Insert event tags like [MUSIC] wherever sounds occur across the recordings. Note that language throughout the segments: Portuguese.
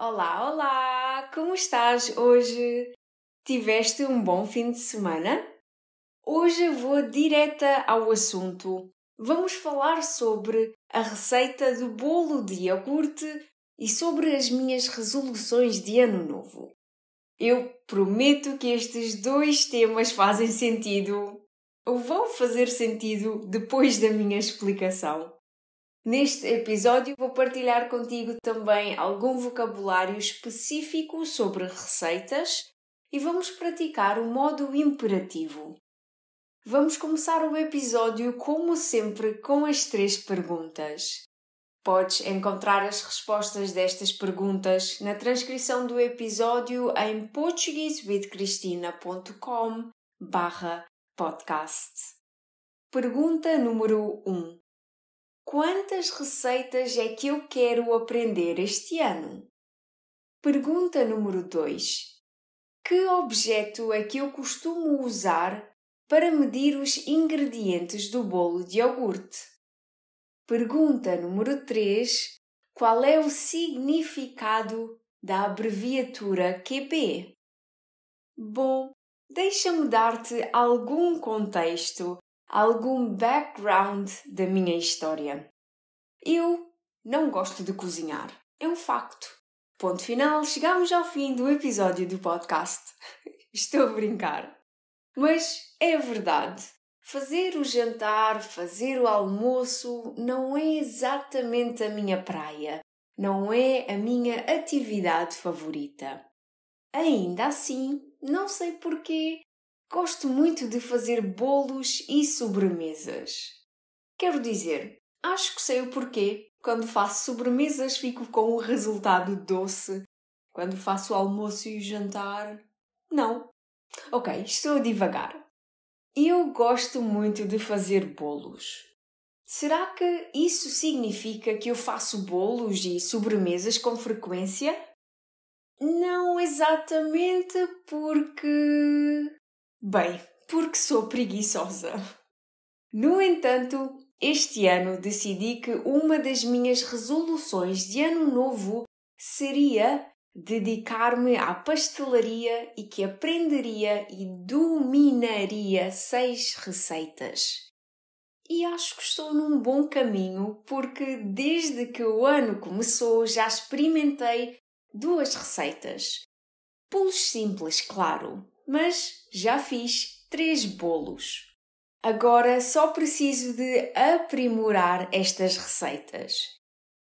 Olá, olá! Como estás hoje? Tiveste um bom fim de semana? Hoje vou direta ao assunto. Vamos falar sobre a receita do bolo de iogurte e sobre as minhas resoluções de ano novo. Eu prometo que estes dois temas fazem sentido ou vão fazer sentido depois da minha explicação. Neste episódio vou partilhar contigo também algum vocabulário específico sobre receitas e vamos praticar o modo imperativo. Vamos começar o episódio, como sempre, com as três perguntas. Podes encontrar as respostas destas perguntas na transcrição do episódio em portuguesewithcristina.com podcast. Pergunta número 1. Quantas receitas é que eu quero aprender este ano? Pergunta número 2. Que objeto é que eu costumo usar para medir os ingredientes do bolo de iogurte? Pergunta número 3. Qual é o significado da abreviatura QB? Bom, deixa-me dar-te algum contexto algum background da minha história. Eu não gosto de cozinhar. É um facto. Ponto final, chegamos ao fim do episódio do podcast. [LAUGHS] Estou a brincar. Mas é verdade. Fazer o jantar, fazer o almoço não é exatamente a minha praia. Não é a minha atividade favorita. Ainda assim, não sei porquê, Gosto muito de fazer bolos e sobremesas. Quero dizer, acho que sei o porquê. Quando faço sobremesas, fico com o resultado doce. Quando faço o almoço e o jantar, não. Ok, estou a divagar. Eu gosto muito de fazer bolos. Será que isso significa que eu faço bolos e sobremesas com frequência? Não exatamente porque Bem, porque sou preguiçosa. No entanto, este ano decidi que uma das minhas resoluções de ano novo seria dedicar-me à pastelaria e que aprenderia e dominaria seis receitas. E acho que estou num bom caminho porque desde que o ano começou já experimentei duas receitas. Pulos simples, claro, mas já fiz três bolos. Agora só preciso de aprimorar estas receitas.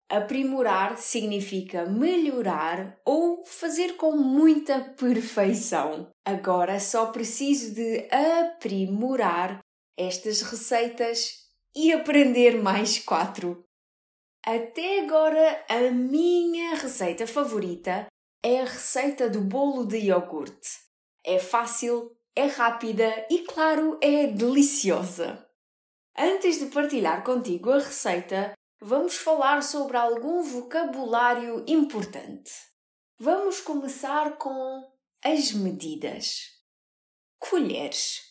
Aprimorar significa melhorar ou fazer com muita perfeição. Agora só preciso de aprimorar estas receitas e aprender mais quatro. Até agora, a minha receita favorita é a receita do bolo de iogurte. É fácil, é rápida e, claro, é deliciosa. Antes de partilhar contigo a receita, vamos falar sobre algum vocabulário importante. Vamos começar com as medidas. Colheres.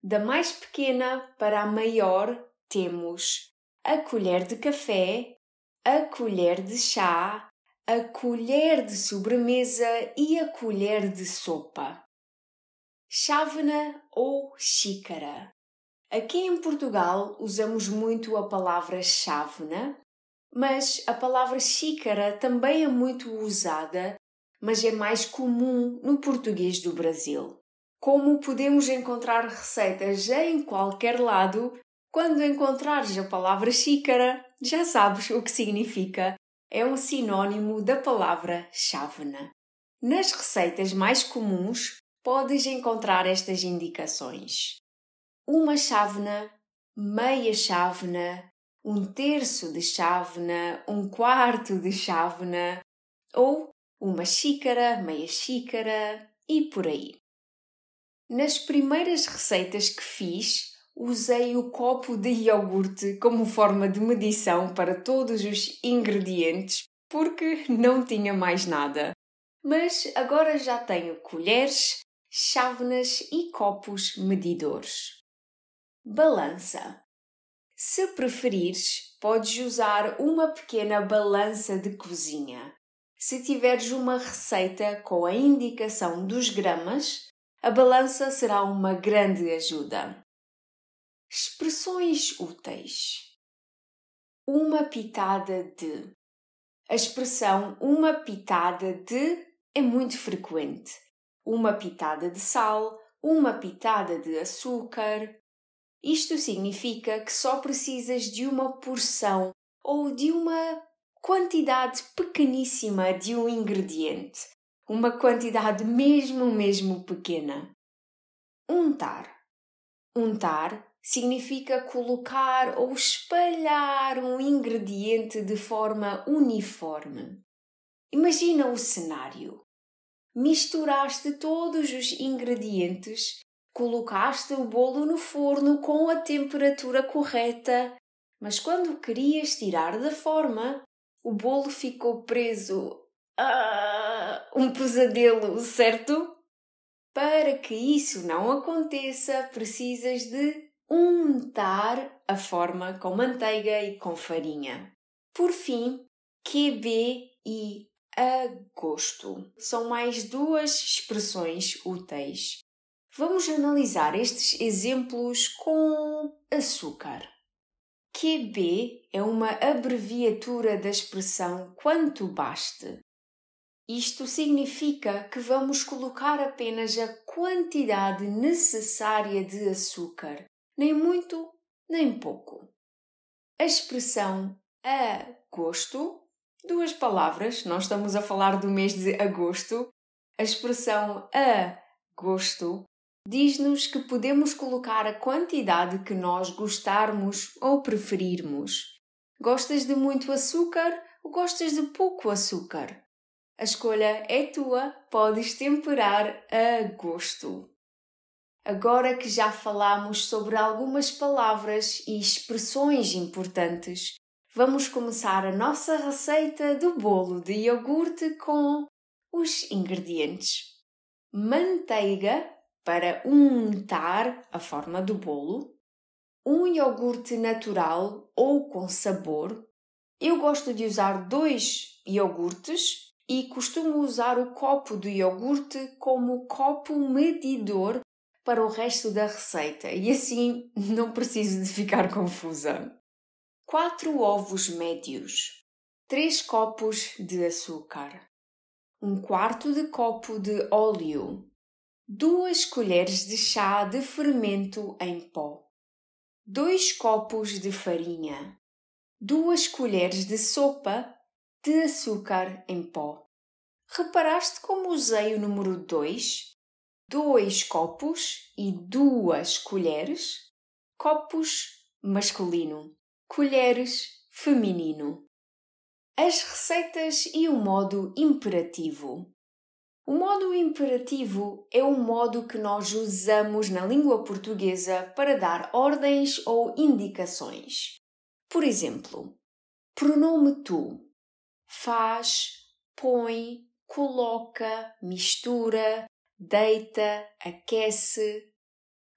Da mais pequena para a maior, temos a colher de café, a colher de chá, a colher de sobremesa e a colher de sopa chávena ou xícara. Aqui em Portugal usamos muito a palavra chávena, mas a palavra xícara também é muito usada, mas é mais comum no português do Brasil. Como podemos encontrar receitas em qualquer lado, quando encontrares a palavra xícara, já sabes o que significa. É um sinônimo da palavra chávena. Nas receitas mais comuns, podes encontrar estas indicações: uma chávena, meia chávena, um terço de chávena, um quarto de chávena ou uma xícara, meia xícara e por aí. Nas primeiras receitas que fiz, usei o copo de iogurte como forma de medição para todos os ingredientes porque não tinha mais nada. Mas agora já tenho colheres, chávenas e copos medidores. Balança. Se preferires, podes usar uma pequena balança de cozinha. Se tiveres uma receita com a indicação dos gramas, a balança será uma grande ajuda. Expressões úteis: uma pitada de. A expressão uma pitada de é muito frequente. Uma pitada de sal, uma pitada de açúcar. Isto significa que só precisas de uma porção ou de uma quantidade pequeníssima de um ingrediente, uma quantidade mesmo, mesmo pequena. Untar. Untar significa colocar ou espalhar um ingrediente de forma uniforme. Imagina o cenário. Misturaste todos os ingredientes, colocaste o bolo no forno com a temperatura correta, mas quando querias tirar da forma, o bolo ficou preso. Ah, um pesadelo, certo? Para que isso não aconteça, precisas de untar a forma com manteiga e com farinha. Por fim, QB e agosto são mais duas expressões úteis. Vamos analisar estes exemplos com açúcar. QB é uma abreviatura da expressão quanto baste. Isto significa que vamos colocar apenas a quantidade necessária de açúcar nem muito, nem pouco. A expressão a gosto, duas palavras, nós estamos a falar do mês de agosto. A expressão a gosto diz-nos que podemos colocar a quantidade que nós gostarmos ou preferirmos. Gostas de muito açúcar ou gostas de pouco açúcar? A escolha é tua, podes temperar a gosto. Agora que já falamos sobre algumas palavras e expressões importantes, vamos começar a nossa receita do bolo de iogurte com os ingredientes: manteiga para untar a forma do bolo, um iogurte natural ou com sabor. Eu gosto de usar dois iogurtes e costumo usar o copo do iogurte como copo medidor para o resto da receita e assim [LAUGHS] não preciso de ficar confusa. 4 ovos médios, 3 copos de açúcar, 1 quarto de copo de óleo, 2 colheres de chá de fermento em pó, 2 copos de farinha, 2 colheres de sopa de açúcar em pó. Reparaste como usei o número 2? dois copos e duas colheres, copos masculino, colheres feminino. As receitas e o modo imperativo. O modo imperativo é o modo que nós usamos na língua portuguesa para dar ordens ou indicações. Por exemplo, pronome tu faz, põe, coloca, mistura, deita, aquece.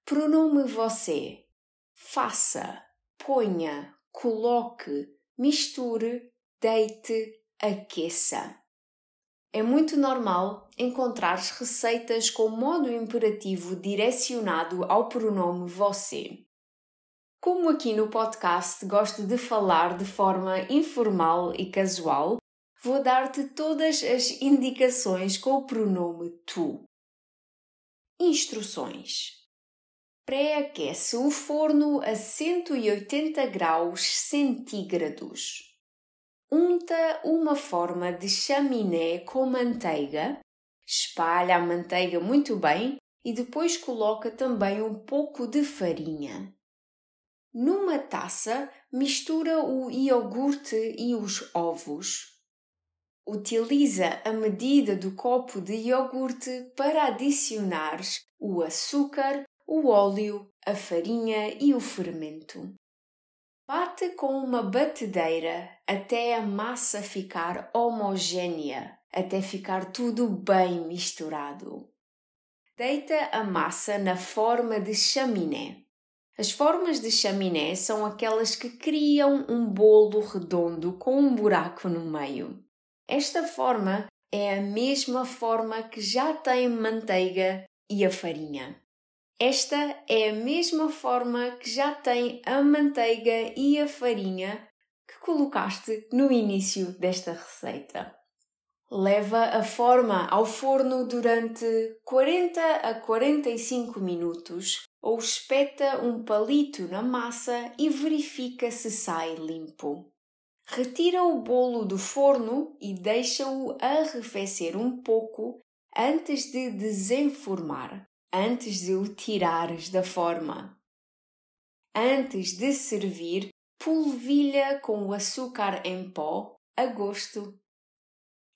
Pronome você. Faça, ponha, coloque, misture, deite, aqueça. É muito normal encontrar receitas com modo imperativo direcionado ao pronome você. Como aqui no podcast gosto de falar de forma informal e casual, vou dar-te todas as indicações com o pronome tu. Instruções: Pré-aquece o forno a 180 graus centígrados. Unta uma forma de chaminé com manteiga, espalha a manteiga muito bem e depois coloca também um pouco de farinha. Numa taça, mistura o iogurte e os ovos. Utiliza a medida do copo de iogurte para adicionares o açúcar, o óleo, a farinha e o fermento. Bate com uma batedeira até a massa ficar homogênea, até ficar tudo bem misturado. Deita a massa na forma de chaminé. As formas de chaminé são aquelas que criam um bolo redondo com um buraco no meio. Esta forma é a mesma forma que já tem manteiga e a farinha. Esta é a mesma forma que já tem a manteiga e a farinha que colocaste no início desta receita. Leva a forma ao forno durante 40 a 45 minutos ou espeta um palito na massa e verifica se sai limpo. Retira o bolo do forno e deixa-o arrefecer um pouco antes de desenformar antes de o tirares da forma. Antes de servir, polvilha com o açúcar em pó a gosto.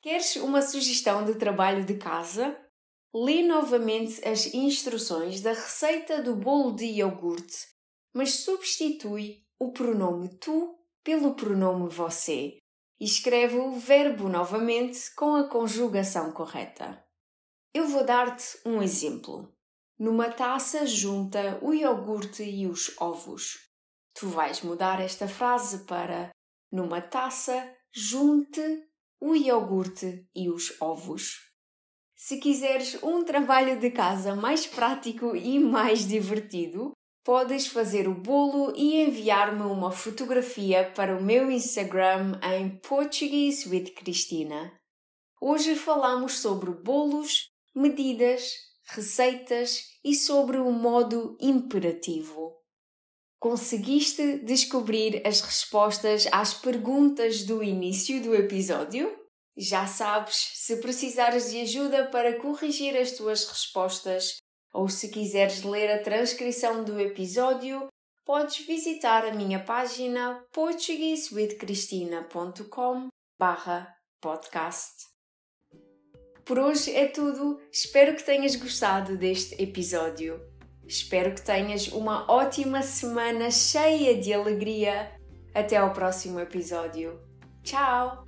Queres uma sugestão de trabalho de casa? Lê novamente as instruções da receita do bolo de iogurte, mas substitui o pronome tu pelo pronome você e escreve o verbo novamente com a conjugação correta. Eu vou dar-te um exemplo. Numa taça junta o iogurte e os ovos. Tu vais mudar esta frase para numa taça junte o iogurte e os ovos. Se quiseres um trabalho de casa mais prático e mais divertido, podes fazer o bolo e enviar-me uma fotografia para o meu Instagram em Portuguese with Cristina. Hoje falamos sobre bolos, medidas, receitas e sobre o modo imperativo. Conseguiste descobrir as respostas às perguntas do início do episódio? Já sabes, se precisares de ajuda para corrigir as tuas respostas ou se quiseres ler a transcrição do episódio, podes visitar a minha página portuguesewithcristina.com podcast. Por hoje é tudo. Espero que tenhas gostado deste episódio. Espero que tenhas uma ótima semana cheia de alegria. Até ao próximo episódio. Tchau!